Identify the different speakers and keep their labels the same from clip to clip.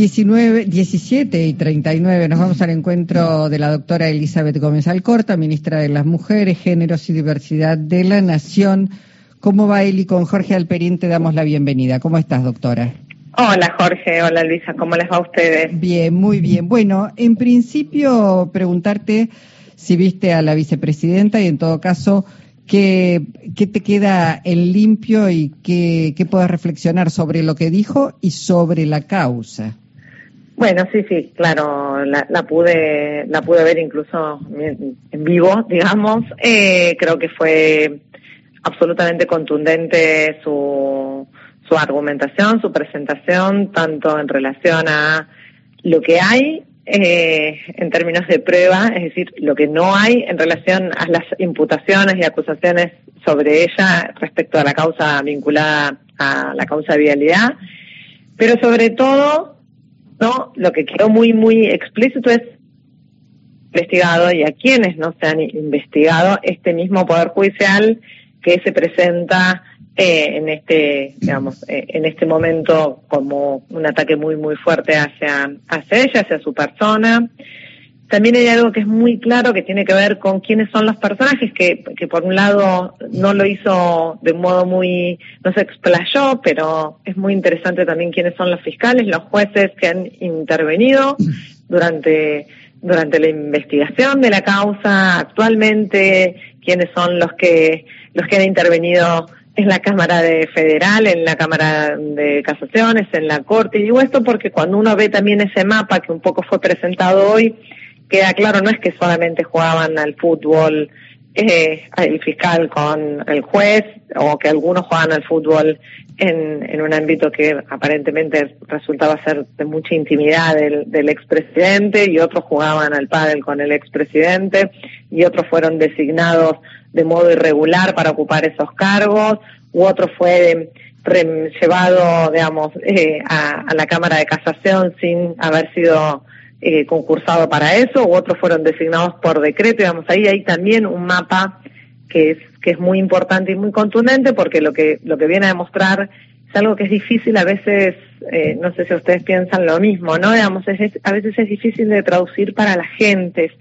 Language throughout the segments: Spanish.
Speaker 1: 19, 17 y 39 nos vamos al encuentro de la doctora Elizabeth Gómez Alcorta, ministra de las Mujeres, Géneros y Diversidad de la Nación. ¿Cómo va Eli? Con Jorge Alperín te damos la bienvenida. ¿Cómo estás, doctora?
Speaker 2: Hola Jorge, hola Luisa, ¿cómo les va a ustedes?
Speaker 1: Bien, muy bien. Bueno, en principio preguntarte si viste a la vicepresidenta y en todo caso ¿Qué, te queda en limpio y qué, qué puedes reflexionar sobre lo que dijo y sobre la causa?
Speaker 2: Bueno, sí, sí, claro, la, pude la pude ver incluso en vivo, digamos. Eh, creo que fue absolutamente contundente su, su argumentación, su presentación, tanto en relación a lo que hay eh, en términos de prueba, es decir, lo que no hay en relación a las imputaciones y acusaciones sobre ella respecto a la causa vinculada a la causa de vialidad, pero sobre todo, no, lo que quedó muy muy explícito es investigado y a quienes no se han investigado este mismo poder judicial que se presenta eh, en este, digamos, eh, en este momento como un ataque muy, muy fuerte hacia, hacia ella, hacia su persona. También hay algo que es muy claro que tiene que ver con quiénes son los personajes, que, que por un lado no lo hizo de modo muy, no se explayó, pero es muy interesante también quiénes son los fiscales, los jueces que han intervenido durante, durante la investigación de la causa actualmente, quiénes son los que, los que han intervenido en la Cámara de Federal, en la Cámara de Casaciones, en la Corte. Y digo esto porque cuando uno ve también ese mapa que un poco fue presentado hoy, queda claro, no es que solamente jugaban al fútbol eh, el fiscal con el juez o que algunos jugaban al fútbol en, en un ámbito que aparentemente resultaba ser de mucha intimidad del, expresidente y otros jugaban al pádel con el expresidente y otros fueron designados de modo irregular para ocupar esos cargos, u otro fue llevado, digamos, eh, a, la Cámara de Casación sin haber sido eh, concursado para eso, u otros fueron designados por decreto, digamos, ahí hay también un mapa que es que es muy importante y muy contundente porque lo que lo que viene a demostrar es algo que es difícil a veces, eh, no sé si ustedes piensan lo mismo, ¿no? Digamos, es, a veces es difícil de traducir para la gente.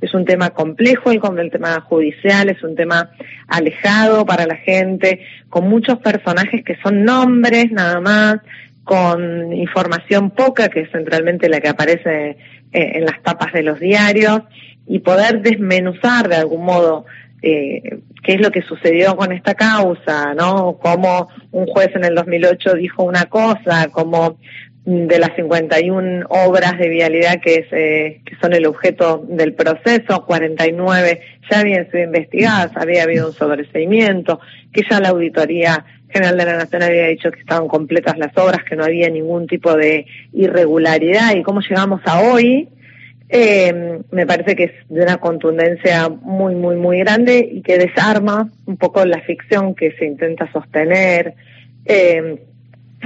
Speaker 2: Es un tema complejo el, el tema judicial, es un tema alejado para la gente, con muchos personajes que son nombres nada más, con información poca, que es centralmente la que aparece eh, en las tapas de los diarios, y poder desmenuzar de algún modo eh, qué es lo que sucedió con esta causa, ¿no? Cómo un juez en el 2008 dijo una cosa, cómo de las 51 obras de vialidad que, eh, que son el objeto del proceso, 49 ya habían sido investigadas, había habido un sobreseimiento, que ya la Auditoría General de la Nación había dicho que estaban completas las obras, que no había ningún tipo de irregularidad y cómo llegamos a hoy, eh, me parece que es de una contundencia muy, muy, muy grande y que desarma un poco la ficción que se intenta sostener. Eh,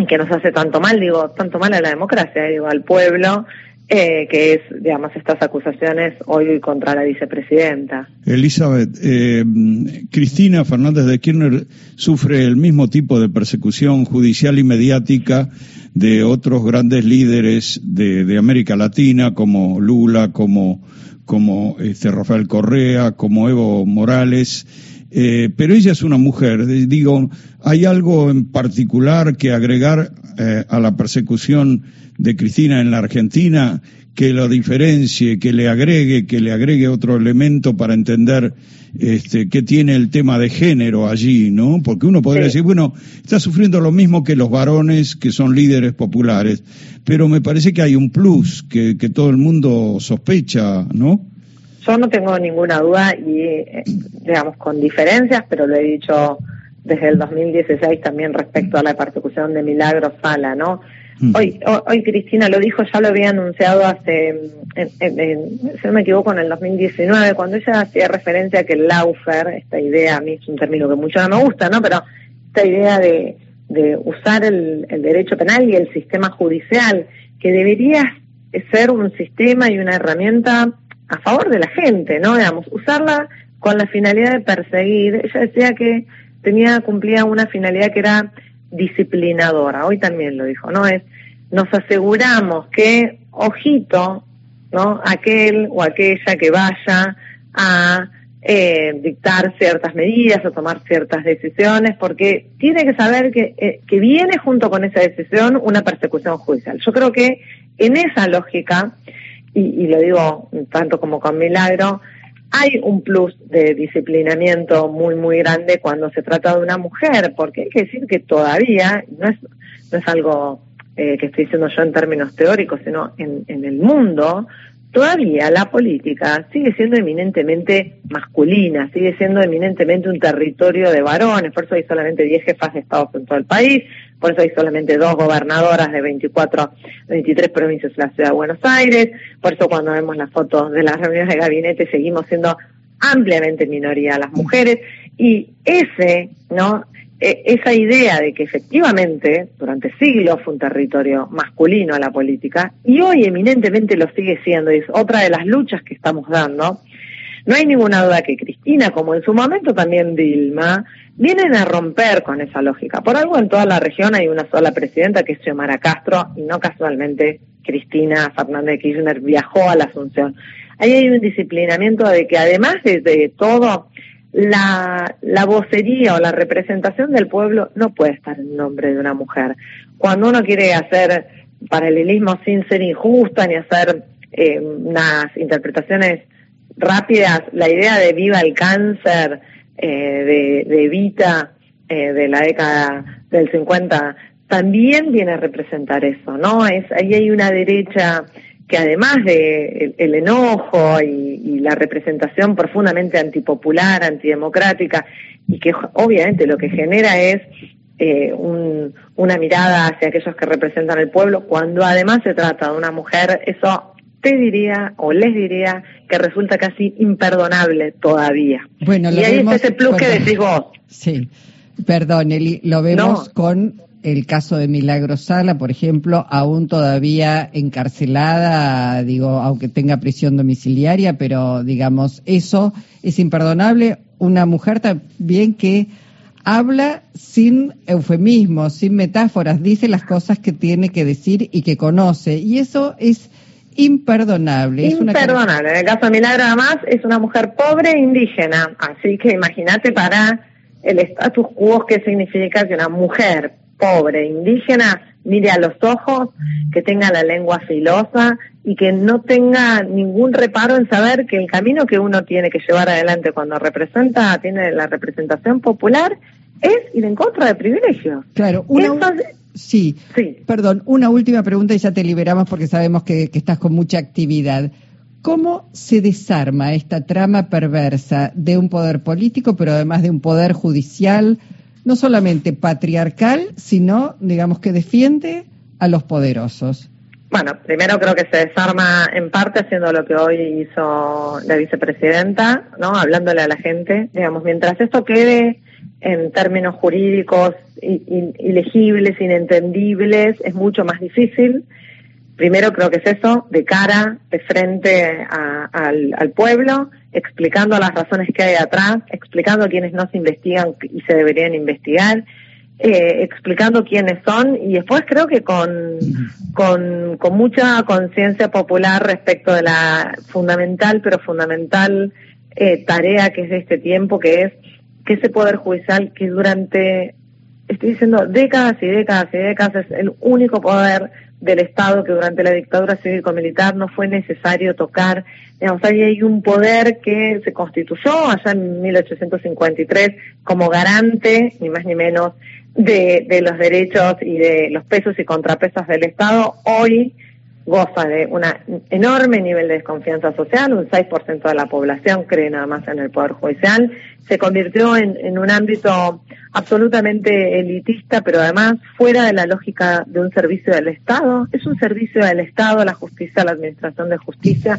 Speaker 2: que nos hace tanto mal, digo, tanto mal a la democracia, digo, al pueblo, eh, que es, digamos, estas acusaciones hoy contra la vicepresidenta.
Speaker 3: Elizabeth, eh, Cristina Fernández de Kirchner sufre el mismo tipo de persecución judicial y mediática de otros grandes líderes de, América Latina, como Lula, como, como este, Rafael Correa, como Evo Morales. Eh, pero ella es una mujer. Digo, ¿hay algo en particular que agregar eh, a la persecución de Cristina en la Argentina que lo diferencie, que le agregue, que le agregue otro elemento para entender este, qué tiene el tema de género allí, ¿no? Porque uno podría decir, bueno, está sufriendo lo mismo que los varones que son líderes populares, pero me parece que hay un plus que, que todo el mundo sospecha, ¿no?
Speaker 2: Yo no tengo ninguna duda y, digamos, con diferencias, pero lo he dicho desde el 2016 también respecto a la persecución de Milagros Sala, ¿no? Mm. Hoy, hoy, Cristina lo dijo, ya lo había anunciado hace, si no me equivoco, en el 2019, cuando ella hacía referencia a que el laufer, esta idea, a mí es un término que mucho no me gusta, ¿no? Pero esta idea de, de usar el, el derecho penal y el sistema judicial, que debería ser un sistema y una herramienta a favor de la gente, ¿no? Digamos, usarla con la finalidad de perseguir. Ella decía que tenía, cumplía una finalidad que era disciplinadora. Hoy también lo dijo, ¿no? Es nos aseguramos que, ojito, ¿no? Aquel o aquella que vaya a eh, dictar ciertas medidas o tomar ciertas decisiones, porque tiene que saber que, eh, que viene junto con esa decisión una persecución judicial. Yo creo que en esa lógica, y, y lo digo tanto como con Milagro, hay un plus de disciplinamiento muy, muy grande cuando se trata de una mujer, porque hay que decir que todavía, no es, no es algo eh, que estoy diciendo yo en términos teóricos, sino en, en el mundo, todavía la política sigue siendo eminentemente masculina, sigue siendo eminentemente un territorio de varones, por eso hay solamente 10 jefas de Estado en todo el país, por eso hay solamente dos gobernadoras de 24, 23 provincias de la ciudad de Buenos Aires, por eso cuando vemos las fotos de las reuniones de gabinete seguimos siendo ampliamente minoría las mujeres. Y ese, ¿no? E, esa idea de que efectivamente durante siglos fue un territorio masculino a la política y hoy eminentemente lo sigue siendo, y es otra de las luchas que estamos dando. No hay ninguna duda que Cristina, como en su momento también Dilma, vienen a romper con esa lógica. Por algo en toda la región hay una sola presidenta que es Xiomara Castro y no casualmente Cristina Fernández Kirchner viajó a la Asunción. Ahí hay un disciplinamiento de que además de, de todo, la, la vocería o la representación del pueblo no puede estar en nombre de una mujer. Cuando uno quiere hacer paralelismo sin ser injusta ni hacer eh, unas interpretaciones rápidas, la idea de viva el cáncer eh, de, de Evita eh, de la década del 50 también viene a representar eso, ¿no? Es, ahí hay una derecha que además de el, enojo y, la representación profundamente antipopular, antidemocrática, y que obviamente lo que genera es eh, un, una mirada hacia aquellos que representan el pueblo, cuando además se trata de una mujer, eso te diría o les diría que resulta casi imperdonable todavía.
Speaker 1: Bueno,
Speaker 2: y ahí está ese plus que decís vos.
Speaker 1: Sí, perdón, Eli, lo vemos con el caso de Milagro Sala, por ejemplo, aún todavía encarcelada, digo, aunque tenga prisión domiciliaria, pero digamos, eso es imperdonable. Una mujer también que habla sin eufemismos, sin metáforas, dice las cosas que tiene que decir y que conoce. Y eso es imperdonable.
Speaker 2: Imperdonable. En el caso de Milagro, además, es una mujer pobre e indígena. Así que imagínate para el status quo que significa que una mujer pobre, indígena, mire a los ojos, que tenga la lengua filosa y que no tenga ningún reparo en saber que el camino que uno tiene que llevar adelante cuando representa, tiene la representación popular, es ir en contra de privilegios.
Speaker 1: Claro, una, sí, sí, perdón, una última pregunta y ya te liberamos porque sabemos que, que estás con mucha actividad. ¿Cómo se desarma esta trama perversa de un poder político, pero además de un poder judicial, no solamente patriarcal, sino, digamos, que defiende a los poderosos.
Speaker 2: Bueno, primero creo que se desarma en parte haciendo lo que hoy hizo la vicepresidenta, ¿no? Hablándole a la gente, digamos, mientras esto quede en términos jurídicos ilegibles, inentendibles, es mucho más difícil. Primero creo que es eso, de cara, de frente al, pueblo, explicando las razones que hay atrás, explicando quiénes no se investigan y se deberían investigar, eh, explicando quiénes son y después creo que con, con, con mucha conciencia popular respecto de la fundamental, pero fundamental eh, tarea que es de este tiempo, que es que ese poder judicial que durante, estoy diciendo, décadas y décadas y décadas es el único poder del Estado que durante la dictadura cívico-militar no fue necesario tocar. Digamos, ahí hay un poder que se constituyó allá en 1853 como garante, ni más ni menos, de, de los derechos y de los pesos y contrapesos del Estado. Hoy goza de un enorme nivel de desconfianza social, un 6% de la población cree nada más en el Poder Judicial, se convirtió en, en, un ámbito absolutamente elitista, pero además fuera de la lógica de un servicio del Estado. Es un servicio del Estado, la justicia, la administración de justicia.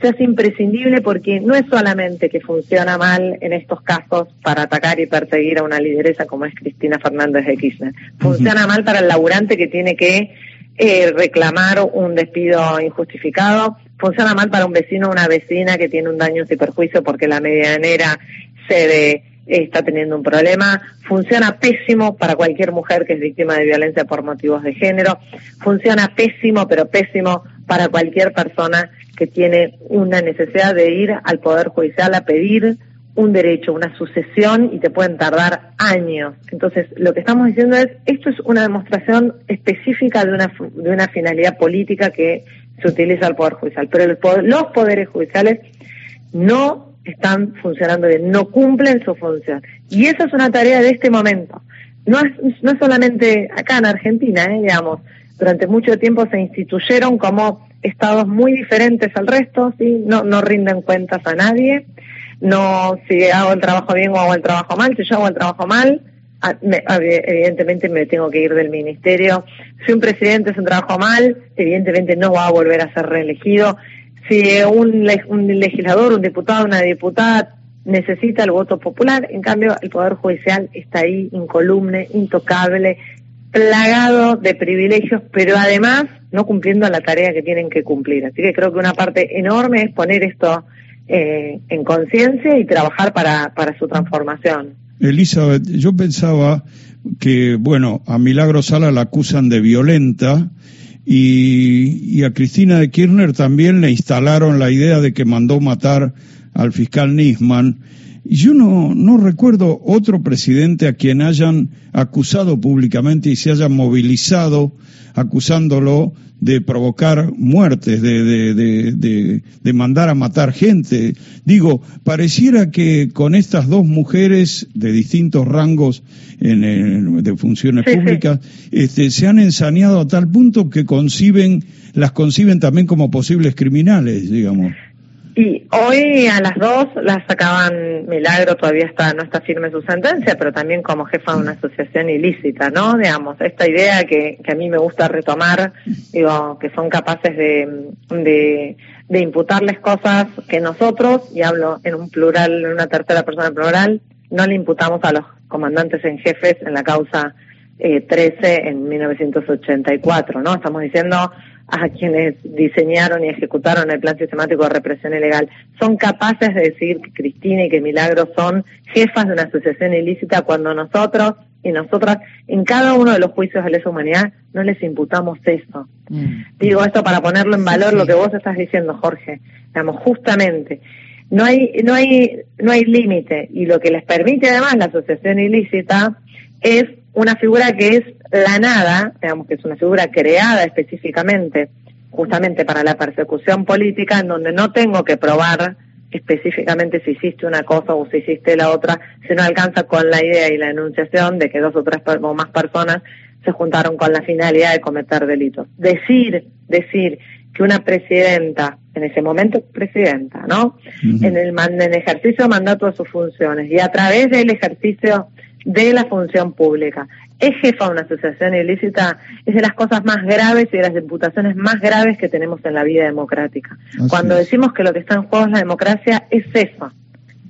Speaker 2: Se hace imprescindible porque no es solamente que funciona mal en estos casos para atacar y perseguir a una lideresa como es Cristina Fernández de Kirchner. Funciona mal para el laburante que tiene que eh, reclamar un despido injustificado. Funciona mal para un vecino o una vecina que tiene un daño y perjuicio porque la medianera cede está teniendo un problema, funciona pésimo para cualquier mujer que es víctima de violencia por motivos de género, funciona pésimo, pero pésimo para cualquier persona que tiene una necesidad de ir al Poder Judicial a pedir un derecho, una sucesión y te pueden tardar años. Entonces, lo que estamos diciendo es, esto es una demostración específica de una, de una finalidad política que se utiliza el Poder Judicial, pero los poderes judiciales no están funcionando bien, no cumplen su función. Y esa es una tarea de este momento. No es, no solamente acá en Argentina, ¿eh? digamos, durante mucho tiempo se instituyeron como estados muy diferentes al resto, ¿sí? no, no rinden cuentas a nadie, no si hago el trabajo bien o hago el trabajo mal, si yo hago el trabajo mal, evidentemente me tengo que ir del ministerio. Si un presidente hace un trabajo mal, evidentemente no va a volver a ser reelegido si un, legislador, un diputado, una diputada necesita el voto popular, en cambio el Poder Judicial está ahí incolumne, intocable, plagado de privilegios, pero además no cumpliendo la tarea que tienen que cumplir. Así que creo que una parte enorme es poner esto eh, en conciencia y trabajar para, para su transformación.
Speaker 3: Elizabeth, yo pensaba que, bueno, a Milagro Sala la acusan de violenta, y, a Cristina de Kirchner también le instalaron la idea de que mandó matar al fiscal Nisman. Y yo no, no recuerdo otro presidente a quien hayan acusado públicamente y se hayan movilizado acusándolo de provocar muertes, de, de, de, de, mandar a matar gente. Digo, pareciera que con estas dos mujeres de distintos rangos en, de funciones públicas, este, se han ensañado a tal punto que conciben, las conciben también como posibles criminales, digamos.
Speaker 2: Y hoy a las dos las sacaban Milagro, todavía está no está firme su sentencia, pero también como jefa de una asociación ilícita, ¿no? Digamos, esta idea que, que a mí me gusta retomar, digo, que son capaces de, de, de imputarles cosas que nosotros, y hablo en un plural, en una tercera persona plural, no le imputamos a los comandantes en jefes en la causa eh, 13 en 1984, ¿no? Estamos diciendo a quienes diseñaron y ejecutaron el plan sistemático de represión ilegal, son capaces de decir que Cristina y que Milagro son jefas de una asociación ilícita cuando nosotros y nosotras en cada uno de los juicios de lesa humanidad no les imputamos eso. Mm. Digo esto para ponerlo en valor lo que vos estás diciendo, Jorge. Digamos, justamente, no hay, no hay, no hay límite y lo que les permite además la asociación ilícita es una figura que es la nada, digamos que es una figura creada específicamente justamente para la persecución política, en donde no tengo que probar específicamente si hiciste una cosa o si hiciste la otra, sino alcanza con la idea y la enunciación de que dos o tres o más personas se juntaron con la finalidad de cometer delitos. Decir, decir que una presidenta, en ese momento presidenta, ¿no? en, el, en el ejercicio de mandato de sus funciones y a través del ejercicio de la función pública. Es jefa de una asociación ilícita, es de las cosas más graves y de las imputaciones más graves que tenemos en la vida democrática. Cuando decimos que lo que está en juego es la democracia, es eso.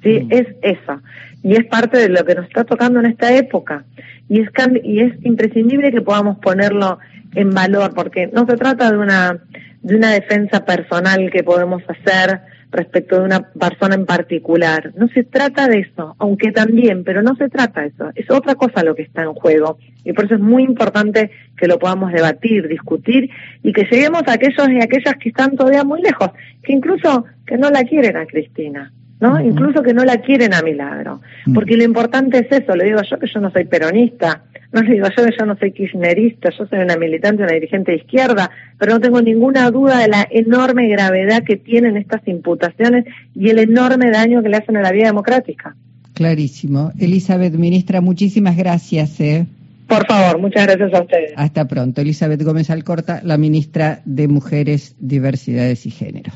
Speaker 2: ¿sí? Mm. Es eso. Y es parte de lo que nos está tocando en esta época. Y es, y es imprescindible que podamos ponerlo en valor, porque no se trata de una, de una defensa personal que podemos hacer respecto de una persona en particular. No se trata de eso, aunque también, pero no se trata de eso. Es otra cosa lo que está en juego. Y por eso es muy importante que lo podamos debatir, discutir y que lleguemos a aquellos y aquellas que están todavía muy lejos, que incluso que no la quieren a Cristina. ¿No? Incluso que no la quieren a Milagro. Porque lo importante es eso, le digo yo que yo no soy peronista, no le digo yo que yo no soy kirchnerista, yo soy una militante, una dirigente de izquierda, pero no tengo ninguna duda de la enorme gravedad que tienen estas imputaciones y el enorme daño que le hacen a la vida democrática.
Speaker 1: Clarísimo. Elizabeth, ministra, muchísimas gracias. ¿eh?
Speaker 2: Por favor, muchas gracias a ustedes.
Speaker 1: Hasta pronto. Elizabeth Gómez Alcorta, la ministra de Mujeres, Diversidades y Género.